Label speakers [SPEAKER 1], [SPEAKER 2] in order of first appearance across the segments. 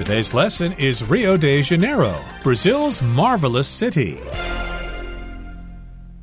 [SPEAKER 1] Today's lesson is Rio de Janeiro, Brazil's marvelous city.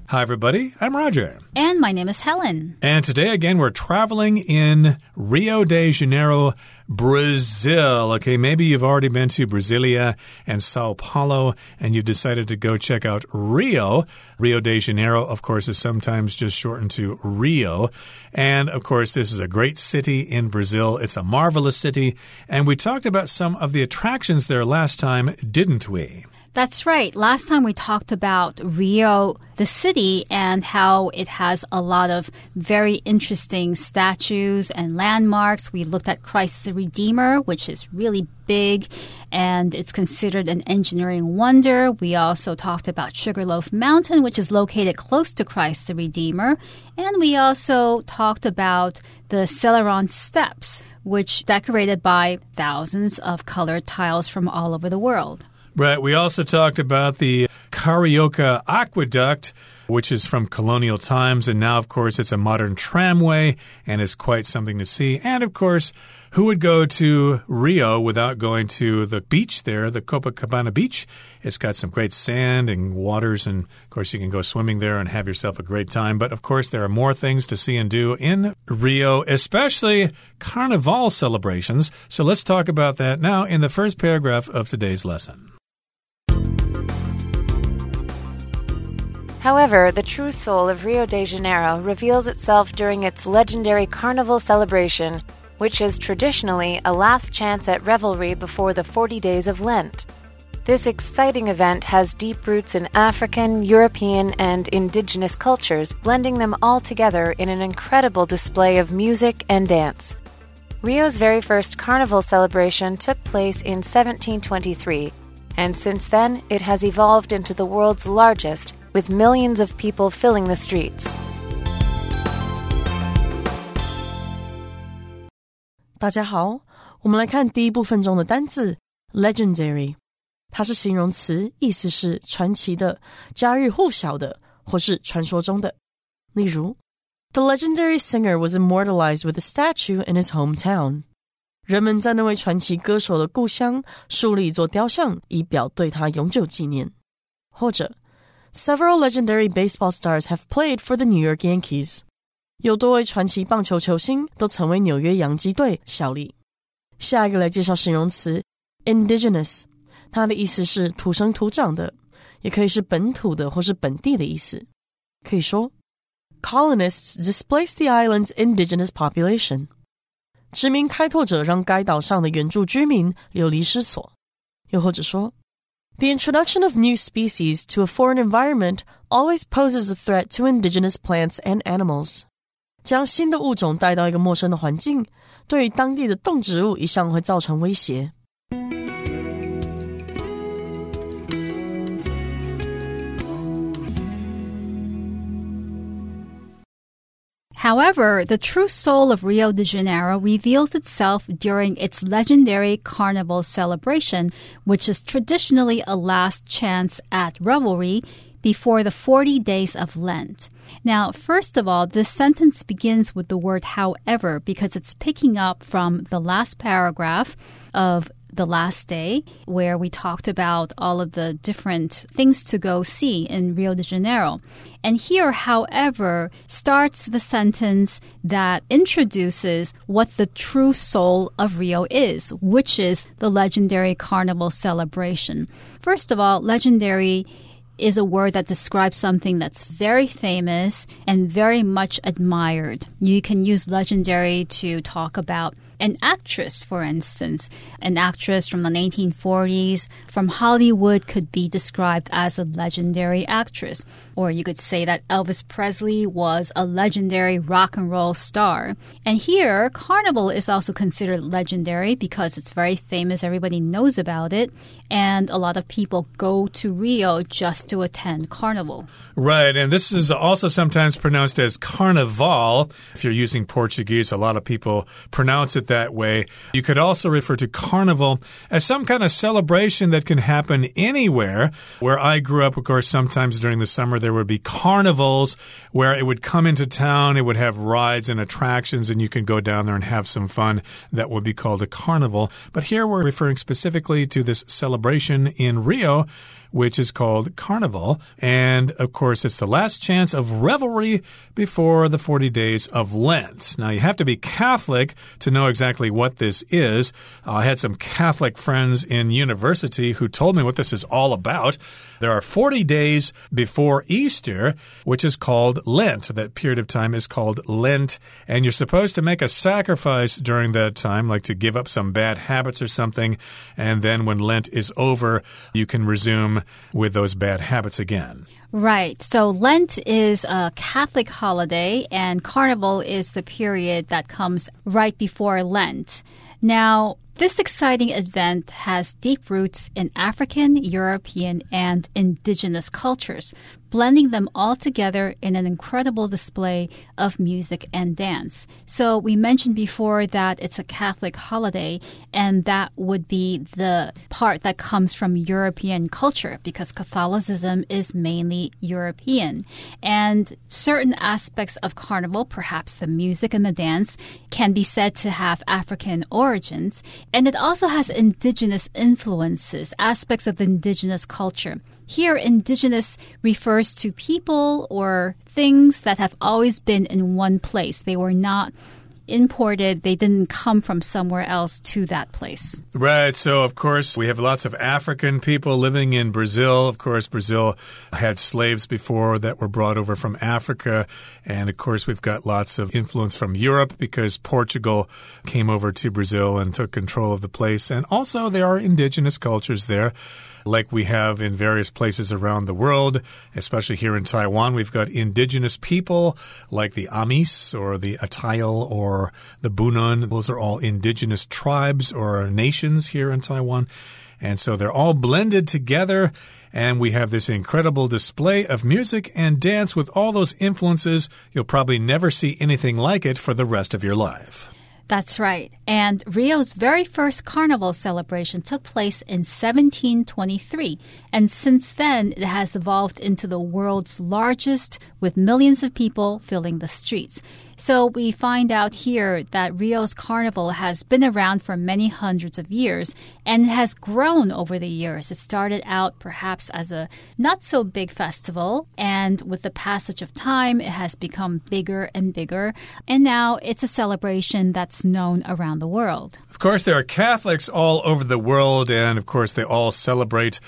[SPEAKER 1] Hi, everybody. I'm Roger.
[SPEAKER 2] And my name is Helen.
[SPEAKER 1] And today, again, we're traveling in Rio de Janeiro, Brazil. Okay, maybe you've already been to Brasilia and Sao Paulo, and you've decided to go check out Rio. Rio de Janeiro, of course, is sometimes just shortened to Rio. And, of course, this is a great city in Brazil. It's a marvelous city. And we talked about some of the attractions there last time, didn't we?
[SPEAKER 2] That's right. Last time we talked about Rio, the city, and how it has a lot of very interesting statues and landmarks. We looked at Christ the Redeemer, which is really big and it's considered an engineering wonder. We also talked about Sugarloaf Mountain, which is located close to Christ the Redeemer. And we also talked about the Selarón Steps, which decorated by thousands of colored tiles from all over the world.
[SPEAKER 1] Right. We also talked about the Carioca Aqueduct, which is from colonial times. And now, of course, it's a modern tramway and it's quite something to see. And, of course, who would go to Rio without going to the beach there, the Copacabana beach? It's got some great sand and waters. And, of course, you can go swimming there and have yourself a great time. But, of course, there are more things to see and do in Rio, especially carnival celebrations. So let's talk about that now in the first paragraph of today's lesson.
[SPEAKER 3] However, the true soul of Rio de Janeiro reveals itself during its legendary carnival celebration, which is traditionally a last chance at revelry before the 40 days of Lent. This exciting event has deep roots in African, European, and indigenous cultures, blending them all together in an incredible display of music and dance. Rio's very first carnival celebration took place in 1723, and since then it has evolved into the world's largest with millions of people filling the streets.
[SPEAKER 4] 大家好，我们来看第一部分中的单字 legendary，它是形容词，意思是传奇的、家喻户晓的，或是传说中的。例如，The legendary singer was immortalized with a statue in his hometown。人们在那位传奇歌手的故乡树立一座雕像，以表对他永久纪念。或者 Several legendary baseball stars have played for the New York Yankees. 有多位传奇棒球球星都曾为纽约洋基队效力。下一个来介绍形容词 indigenous，它的意思是土生土长的，也可以是本土的或是本地的意思。可以说，colonists displaced the island's indigenous population。殖民开拓者让该岛上的原住居民流离失所。又或者说。 the introduction of new species to a foreign environment always poses a threat to indigenous plants and animals. 将新的物种带到一个陌生的环境，对于当地的动植物一向会造成威胁。
[SPEAKER 2] However, the true soul of Rio de Janeiro reveals itself during its legendary carnival celebration, which is traditionally a last chance at revelry before the 40 days of Lent. Now, first of all, this sentence begins with the word however because it's picking up from the last paragraph of the last day, where we talked about all of the different things to go see in Rio de Janeiro. And here, however, starts the sentence that introduces what the true soul of Rio is, which is the legendary carnival celebration. First of all, legendary is a word that describes something that's very famous and very much admired. You can use legendary to talk about an actress, for instance. An actress from the 1940s from Hollywood could be described as a legendary actress. Or you could say that Elvis Presley was a legendary rock and roll star. And here, Carnival is also considered legendary because it's very famous, everybody knows about it, and a lot of people go to Rio just to attend carnival.
[SPEAKER 1] Right, and this is also sometimes pronounced as carnaval. If you're using Portuguese, a lot of people pronounce it that way. You could also refer to carnival as some kind of celebration that can happen anywhere. Where I grew up, of course, sometimes during the summer there would be carnivals where it would come into town, it would have rides and attractions, and you can go down there and have some fun. That would be called a carnival. But here we're referring specifically to this celebration in Rio which is called Carnival. And of course, it's the last chance of revelry before the 40 days of Lent. Now, you have to be Catholic to know exactly what this is. I had some Catholic friends in university who told me what this is all about. There are 40 days before Easter, which is called Lent. That period of time is called Lent. And you're supposed to make a sacrifice during that time, like to give up some bad habits or something. And then when Lent is over, you can resume with those bad habits again.
[SPEAKER 2] Right. So Lent is a Catholic holiday, and Carnival is the period that comes right before Lent. Now, this exciting event has deep roots in African, European, and indigenous cultures, blending them all together in an incredible display of music and dance. So, we mentioned before that it's a Catholic holiday, and that would be the part that comes from European culture because Catholicism is mainly European. And certain aspects of Carnival, perhaps the music and the dance, can be said to have African origins, and it also has indigenous influences, aspects of indigenous culture. Here, indigenous refers to people or things that have always been in one place. They were not imported, they didn't come from somewhere else to that place.
[SPEAKER 1] Right. So, of course, we have lots of African people living in Brazil. Of course, Brazil had slaves before that were brought over from Africa. And of course, we've got lots of influence from Europe because Portugal came over to Brazil and took control of the place. And also, there are indigenous cultures there like we have in various places around the world, especially here in Taiwan. We've got indigenous people like the Amis or the Atayal or the Bunun. Those are all indigenous tribes or nations here in Taiwan. And so they're all blended together, and we have this incredible display of music and dance with all those influences. You'll probably never see anything like it for the rest of your life.
[SPEAKER 2] That's right. And Rio's very first carnival celebration took place in 1723. And since then, it has evolved into the world's largest, with millions of people filling the streets. So we find out here that Rio's carnival has been around for many hundreds of years and has grown over the years. It started out perhaps as a not so big festival, and with the passage of time, it has become bigger and bigger. And now it's a celebration that's known around the world.
[SPEAKER 1] Of course, there are Catholics all over the world, and of course, they all celebrate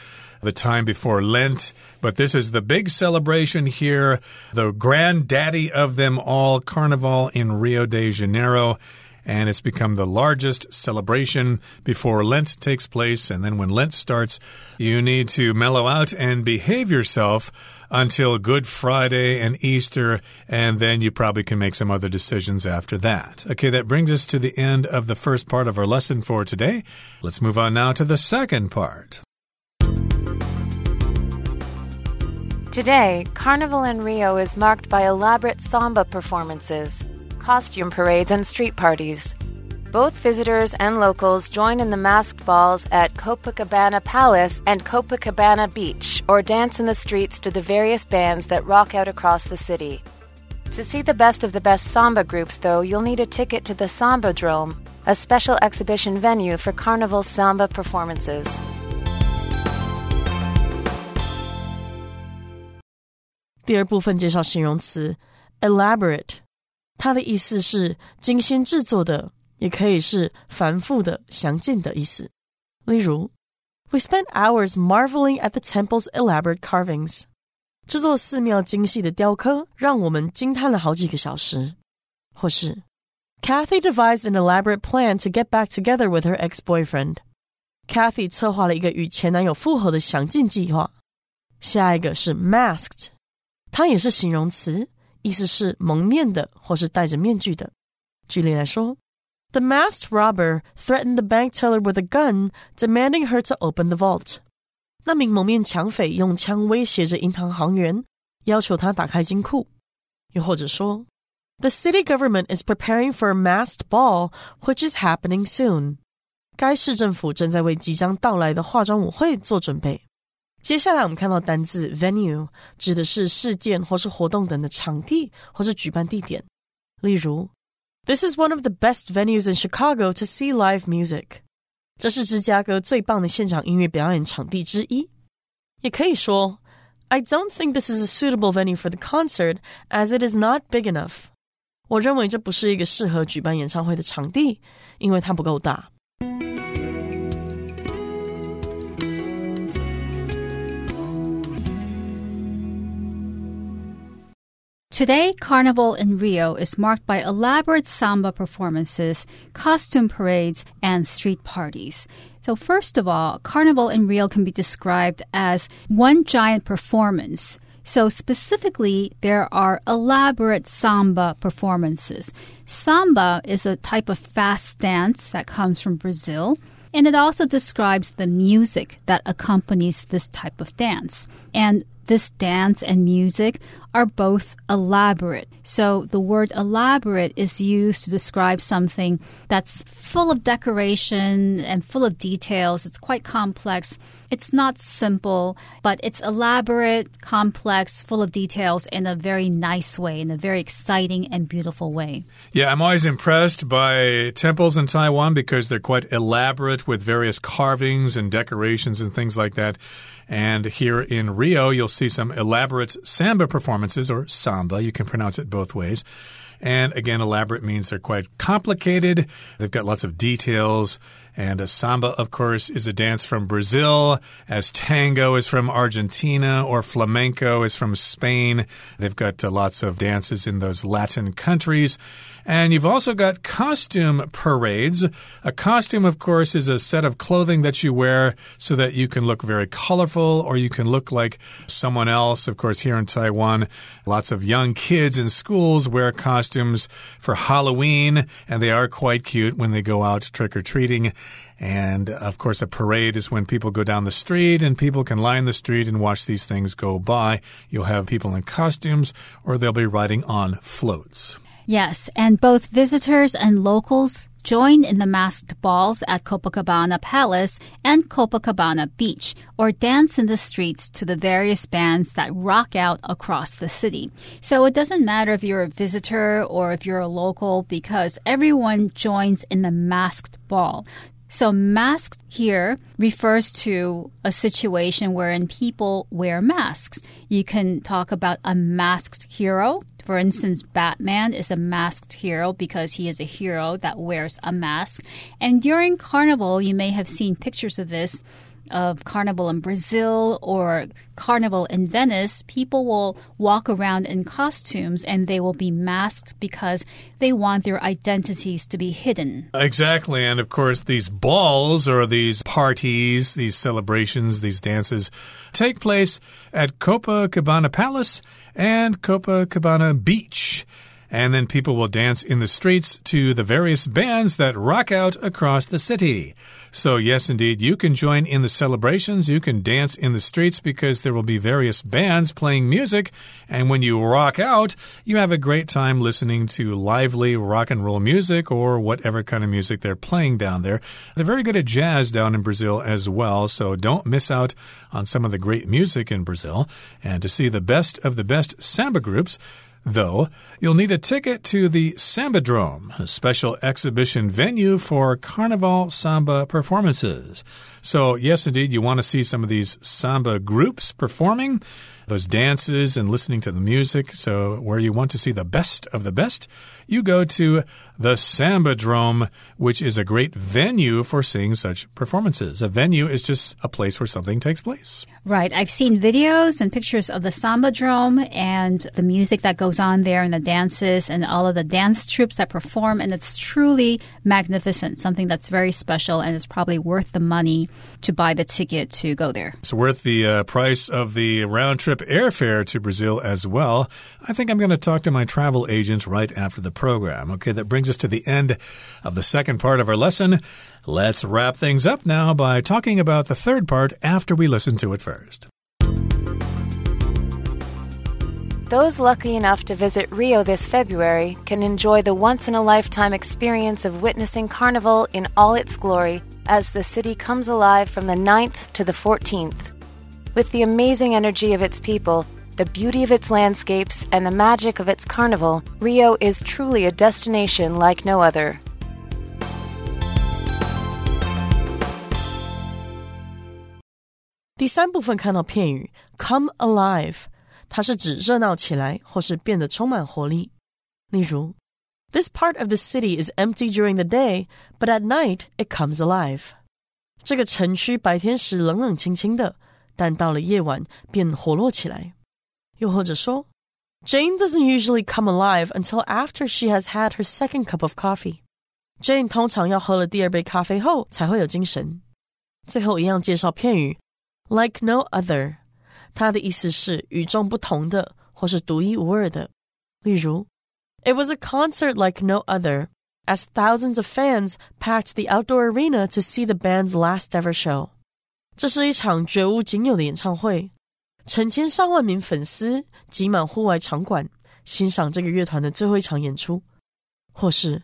[SPEAKER 1] the time before Lent. But this is the big celebration here, the granddaddy of them all, Carnival in Rio de Janeiro and it's become the largest celebration before Lent takes place. And then when Lent starts, you need to mellow out and behave yourself until Good Friday and Easter, and then you probably can make some other decisions after that. Okay, that brings us to the end of the first part of our lesson for today. Let's move on now to the second part.
[SPEAKER 3] Today, Carnival in Rio is marked by elaborate samba performances, costume parades, and street parties. Both visitors and locals join in the masked balls at Copacabana Palace and Copacabana Beach, or dance in the streets to the various bands that rock out across the city. To see the best of the best samba groups, though, you'll need a ticket to the Sambadrome, a special exhibition venue for Carnival samba performances.
[SPEAKER 4] 第二部分介绍形容词 elaborate，它的意思是精心制作的，也可以是繁复的、详尽的意思。例如，We spent hours marveling at the temple's elaborate carvings。这座寺庙精细的雕刻让我们惊叹了好几个小时。或是，Kathy devised an elaborate plan to get back together with her ex-boyfriend。Kathy 策划了一个与前男友复合的详尽计划。下一个是 masked。 它也是形容词，意思是蒙面的或是戴着面具的。举例来说，The masked robber threatened the bank teller with a gun, demanding her to open the vault. 那名蒙面抢匪用枪威胁着银行行员，要求他打开金库。又或者说，The city government is preparing for a masked ball, which is happening soon。该市政府正在为即将到来的化妆舞会做准备。 接下来我们看到单字 venue，指的是事件或是活动等的场地或是举办地点。例如，This is one of the best venues in Chicago to see live music。这是芝加哥最棒的现场音乐表演场地之一。也可以说，I don't think this is a suitable venue for the concert as it is not big enough。我认为这不是一个适合举办演唱会的场地，因为它不够大。
[SPEAKER 2] Today, Carnival in Rio is marked by elaborate samba performances, costume parades, and street parties. So, first of all, Carnival in Rio can be described as one giant performance. So, specifically, there are elaborate samba performances. Samba is a type of fast dance that comes from Brazil. And it also describes the music that accompanies this type of dance. And this dance and music are both elaborate. So the word elaborate is used to describe something that's full of decoration and full of details. It's quite complex. It's not simple, but it's elaborate, complex, full of details in a very nice way, in a very exciting and beautiful way.
[SPEAKER 1] Yeah, I'm always impressed by temples in Taiwan because they're quite elaborate with various carvings and decorations and things like that. And here in Rio, you'll see some elaborate samba performances, or samba, you can pronounce it both ways. And again, elaborate means they're quite complicated. They've got lots of details. And a samba, of course, is a dance from Brazil, as tango is from Argentina, or flamenco is from Spain. They've got uh, lots of dances in those Latin countries. And you've also got costume parades. A costume, of course, is a set of clothing that you wear so that you can look very colorful or you can look like someone else. Of course, here in Taiwan, lots of young kids in schools wear costumes for Halloween, and they are quite cute when they go out trick or treating. And of course, a parade is when people go down the street and people can line the street and watch these things go by. You'll have people in costumes or they'll be riding on floats.
[SPEAKER 2] Yes, and both visitors and locals join in the masked balls at Copacabana Palace and Copacabana Beach or dance in the streets to the various bands that rock out across the city. So it doesn't matter if you're a visitor or if you're a local because everyone joins in the masked ball. So, masked here refers to a situation wherein people wear masks. You can talk about a masked hero for instance, Batman is a masked hero because he is a hero that wears a mask. And during Carnival, you may have seen pictures of this of carnival in Brazil or carnival in Venice, people will walk around in costumes and they will be masked because they want their identities to be hidden.
[SPEAKER 1] Exactly. And of course, these balls or these parties, these celebrations, these dances take place at Copacabana Palace and Copacabana Beach and then people will dance in the streets to the various bands that rock out across the city. So, yes, indeed, you can join in the celebrations. You can dance in the streets because there will be various bands playing music. And when you rock out, you have a great time listening to lively rock and roll music or whatever kind of music they're playing down there. They're very good at jazz down in Brazil as well. So, don't miss out on some of the great music in Brazil. And to see the best of the best samba groups, Though, you'll need a ticket to the Sambadrome, a special exhibition venue for Carnival Samba performances. So, yes, indeed, you want to see some of these samba groups performing those dances and listening to the music. So, where you want to see the best of the best, you go to the Sambadrome, which is a great venue for seeing such performances. A venue is just a place where something takes place.
[SPEAKER 2] Right. I've seen videos and pictures of the Sambadrome and the music that goes on there and the dances and all of the dance troupes that perform. And it's truly magnificent, something that's very special and it's probably worth the money to buy the ticket to go there.
[SPEAKER 1] It's worth the uh, price of the round trip airfare to Brazil as well. I think I'm going to talk to my travel agent right after the program. Okay, that brings us to the end of the second part of our lesson. Let's wrap things up now by talking about the third part after we listen to it first.
[SPEAKER 3] Those lucky enough to visit Rio this February can enjoy the once in a lifetime experience of witnessing Carnival in all its glory as the city comes alive from the 9th to the 14th. With the amazing energy of its people, the beauty of its landscapes, and the magic of its carnival, Rio is truly a destination like no other.
[SPEAKER 4] 第三部分看到片语 come alive。它是指热闹起来，或是变得充满活力。例如，This part of the city is empty during the day, but at night it comes alive。这个城区白天时冷冷清清的，但到了夜晚便活络起来。又或者说，Jane doesn't usually come alive until after she has had her second cup of coffee。Jane 通常要喝了第二杯咖啡后才会有精神。最后一样介绍片语 ，like no other。它的意思是与众不同的，或是独一无二的。例如，It was a concert like no other, as thousands of fans packed the outdoor arena to see the band's last ever show。这是一场绝无仅有的演唱会，成千上万名粉丝挤满户外场馆，欣赏这个乐团的最后一场演出。或是，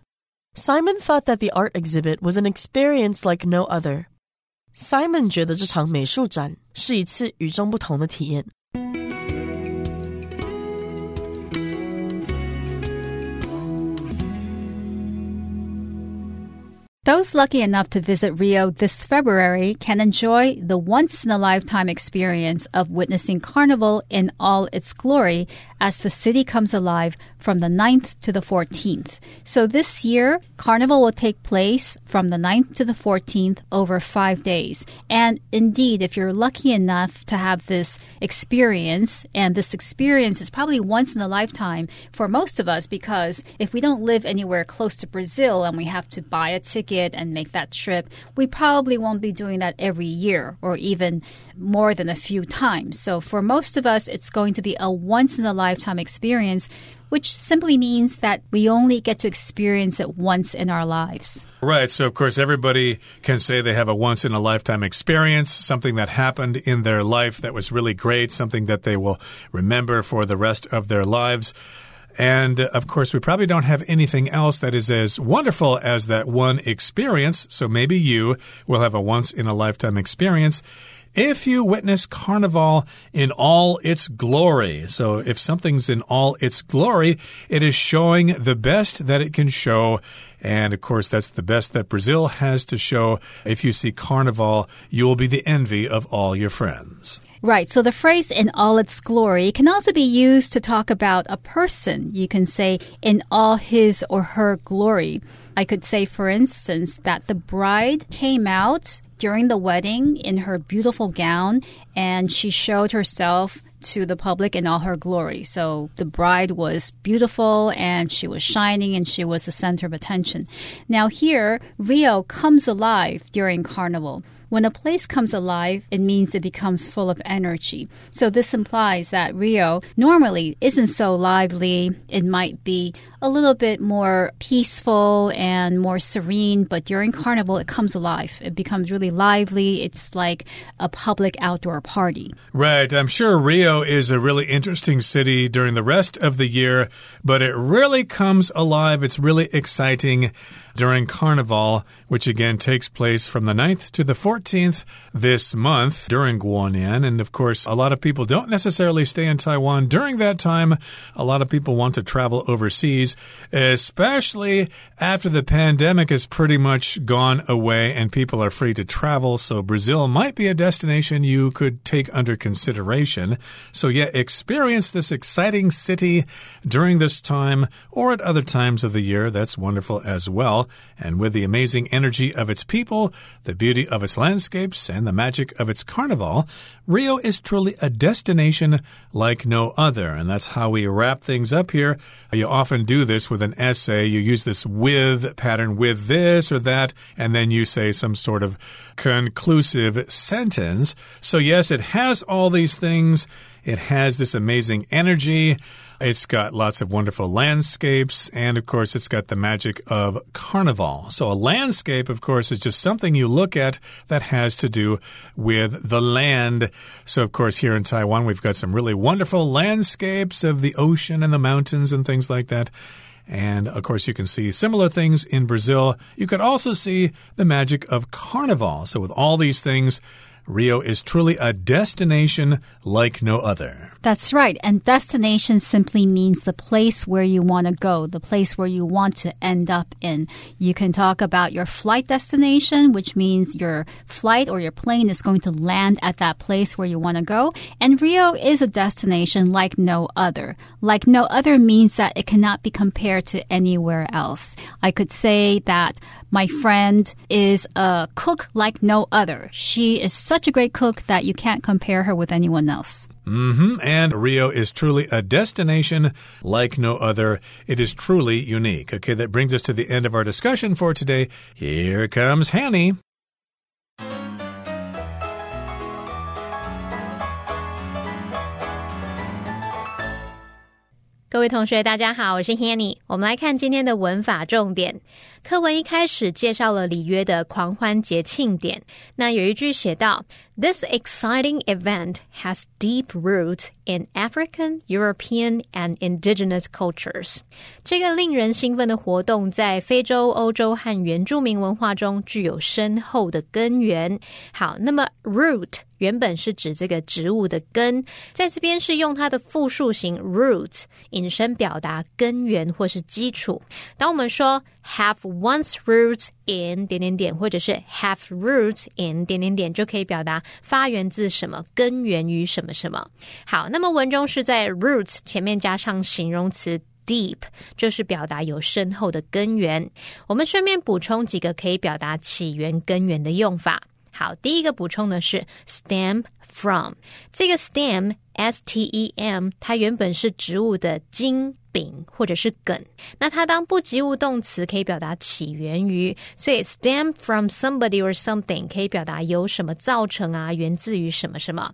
[SPEAKER 4] Simon thought that the art exhibit was an experience like no other。 Simon 觉得这场美术展是一次与众不同的体验。
[SPEAKER 2] Those lucky enough to visit Rio this February can enjoy the once in a lifetime experience of witnessing Carnival in all its glory as the city comes alive from the 9th to the 14th. So this year, Carnival will take place from the 9th to the 14th over five days. And indeed, if you're lucky enough to have this experience, and this experience is probably once in a lifetime for most of us because if we don't live anywhere close to Brazil and we have to buy a ticket and make that trip, we probably won't be doing that every year or even more than a few times. So for most of us, it's going to be a once in a lifetime experience, which simply means that we only get to experience it once in our lives.
[SPEAKER 1] Right. So, of course, everybody can say they have a once in a lifetime experience, something that happened in their life that was really great, something that they will remember for the rest of their lives. And uh, of course, we probably don't have anything else that is as wonderful as that one experience. So maybe you will have a once in a lifetime experience if you witness Carnival in all its glory. So, if something's in all its glory, it is showing the best that it can show. And of course, that's the best that Brazil has to show. If you see Carnival, you will be the envy of all your friends.
[SPEAKER 2] Right. So the phrase in all its glory can also be used to talk about a person. You can say in all his or her glory. I could say, for instance, that the bride came out during the wedding in her beautiful gown and she showed herself to the public in all her glory. So the bride was beautiful and she was shining and she was the center of attention. Now here, Rio comes alive during Carnival. When a place comes alive, it means it becomes full of energy. So this implies that Rio normally isn't so lively. It might be a little bit more peaceful and more serene, but during Carnival, it comes alive. It becomes really lively. It's like a public outdoor party.
[SPEAKER 1] Right. I'm sure Rio is a really interesting city during the rest of the year, but it really comes alive. It's really exciting during Carnival, which again takes place from the 9th to the 14th this month during Guonian. And of course, a lot of people don't necessarily stay in Taiwan during that time. A lot of people want to travel overseas, especially after the pandemic has pretty much gone away and people are free to travel. So Brazil might be a destination you could take under consideration. So yeah, experience this exciting city during this time or at other times of the year. That's wonderful as well and with the amazing energy of its people, the beauty of its landscapes, and the magic of its carnival, Rio is truly a destination like no other. And that's how we wrap things up here. You often do this with an essay. You use this with pattern with this or that, and then you say some sort of conclusive sentence. So, yes, it has all these things It has this amazing energy. It's got lots of wonderful landscapes, and of course, it's got the magic of carnival. So, a landscape, of course, is just something you look at that has to do with the land. So, of course, here in Taiwan, we've got some really wonderful landscapes of the ocean and the mountains and things like that. And of course, you can see similar things in Brazil. You could also see the magic of carnival. So, with all these things, Rio is truly a destination like no other.
[SPEAKER 2] That's right. And destination simply means the place where you want to go, the place where you want to end up in. You can talk about your flight destination, which means your flight or your plane is going to land at that place where you want to go. And Rio is a destination like no other. Like no other means that it cannot be compared to anywhere else. I could say that my friend is a cook like no other. She is such a great cook that you can't compare her with anyone else.
[SPEAKER 1] Mm -hmm. And Rio is truly a destination like no other. It is truly unique. Okay, that brings us to the end of our discussion for today. Here comes Hanny.
[SPEAKER 5] 各位同学，大家好，我是 Hanny。我们来看今天的文法重点。课文一开始介绍了里约的狂欢节庆典。那有一句写到：“This exciting event has deep roots in African, European, and indigenous cultures。”这个令人兴奋的活动在非洲、欧洲和原住民文化中具有深厚的根源。好，那么 root。原本是指这个植物的根，在这边是用它的复数形 roots 引申表达根源或是基础。当我们说 have one's roots in 点点点，或者是 have roots in 点点点，就可以表达发源自什么，根源于什么什么。好，那么文中是在 roots 前面加上形容词 deep，就是表达有深厚的根源。我们顺便补充几个可以表达起源根源的用法。好，第一个补充的是 stem from，这个 stem s t e m，它原本是植物的茎。柄或者是梗，那它当不及物动词可以表达起源于，所以 stem from somebody or something 可以表达由什么造成啊，源自于什么什么。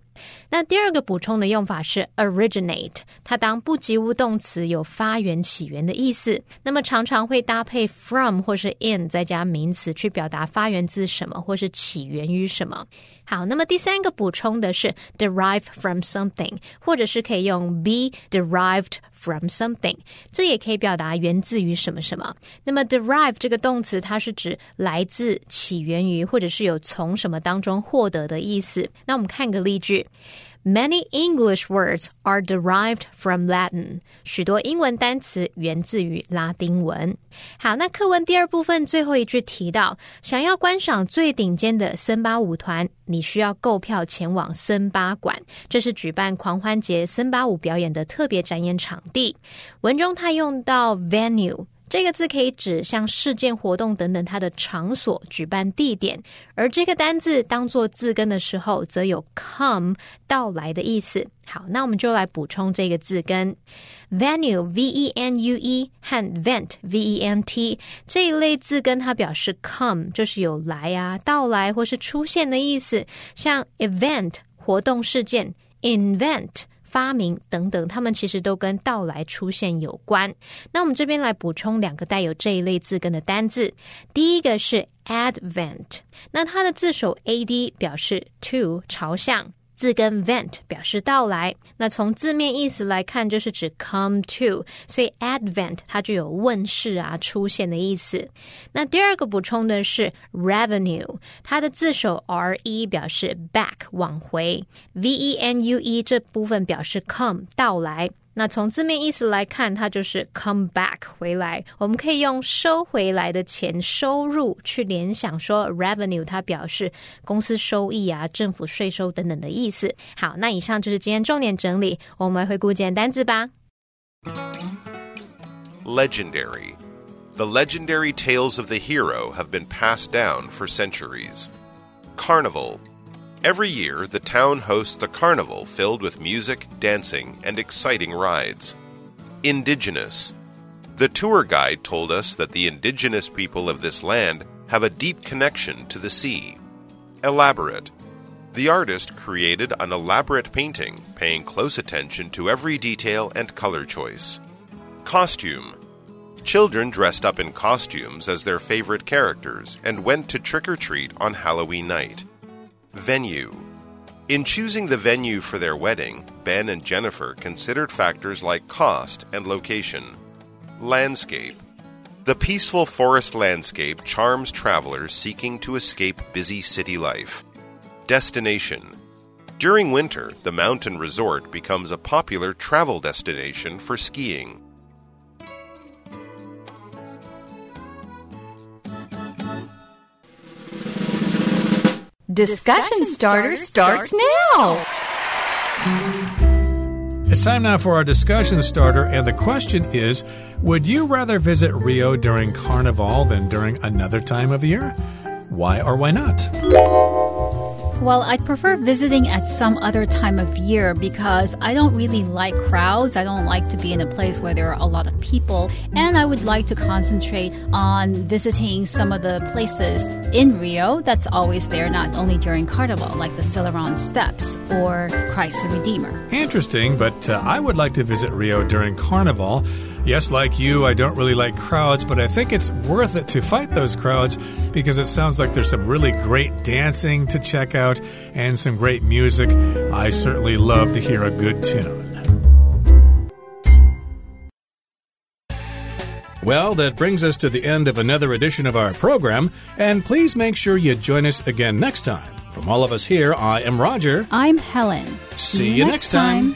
[SPEAKER 5] 那第二个补充的用法是 originate，它当不及物动词有发源起源的意思，那么常常会搭配 from 或是 in 再加名词去表达发源自什么或是起源于什么。好，那么第三个补充的是 derive from something，或者是可以用 be derived from something，这也可以表达源自于什么什么。那么 derive 这个动词，它是指来自、起源于，或者是有从什么当中获得的意思。那我们看个例句。Many English words are derived from Latin。许多英文单词源自于拉丁文。好，那课文第二部分最后一句提到，想要观赏最顶尖的森巴舞团，你需要购票前往森巴馆。这是举办狂欢节森巴舞表演的特别展演场地。文中它用到 venue。这个字可以指像事件、活动等等它的场所、举办地点，而这个单字当做字根的时候，则有 come 到来的意思。好，那我们就来补充这个字根，venue v e n u e 和 vent v e n t 这一类字根，它表示 come 就是有来啊、到来或是出现的意思，像 event 活动事件，invent。发明等等，他们其实都跟到来出现有关。那我们这边来补充两个带有这一类字根的单字。第一个是 advent，那它的字首 ad 表示 to 朝向。字根 vent 表示到来，那从字面意思来看，就是指 come to，所以 advent 它就有问世啊、出现的意思。那第二个补充的是 revenue，它的字首 r e 表示 back 往回，v e n u e 这部分表示 come 到来。那从字面意思来看，它就是 come back 回来。我们可以用收回来的钱、收入去联想，说 revenue 它表示公司收益啊、政府税收等等的意思。好，那以上就是今天重点整理，我们来回顾简单字吧。
[SPEAKER 6] Legendary. The legendary tales of the hero have been passed down for centuries. Carnival Every year, the town hosts a carnival filled with music, dancing, and exciting rides. Indigenous. The tour guide told us that the indigenous people of this land have a deep connection to the sea. Elaborate. The artist created an elaborate painting, paying close attention to every detail and color choice. Costume Children dressed up in costumes as their favorite characters and went to trick or treat on Halloween night. Venue In choosing the venue for their wedding, Ben and Jennifer considered factors like cost and location. Landscape The peaceful forest landscape charms travelers seeking to escape busy city life. Destination During winter, the mountain resort becomes a popular travel destination for skiing.
[SPEAKER 7] Discussion starter starts now.
[SPEAKER 1] It's time now for our discussion starter, and the question is Would you rather visit Rio during Carnival than during another time of year? Why or why not?
[SPEAKER 2] Well, I'd prefer visiting at some other time of year because I don't really like crowds. I don't like to be in a place where there are a lot of people. And I would like to concentrate on visiting some of the places in Rio that's always there, not only during Carnival, like the Selarón Steps or Christ the Redeemer.
[SPEAKER 1] Interesting, but uh, I would like to visit Rio during Carnival. Yes, like you, I don't really like crowds, but I think it's worth it to fight those crowds because it sounds like there's some really great dancing to check out and some great music. I certainly love to hear a good tune. Well, that brings us to the end of another edition of our program, and please make sure you join us again next time. From all of us here, I am Roger.
[SPEAKER 2] I'm Helen.
[SPEAKER 1] See, you next time.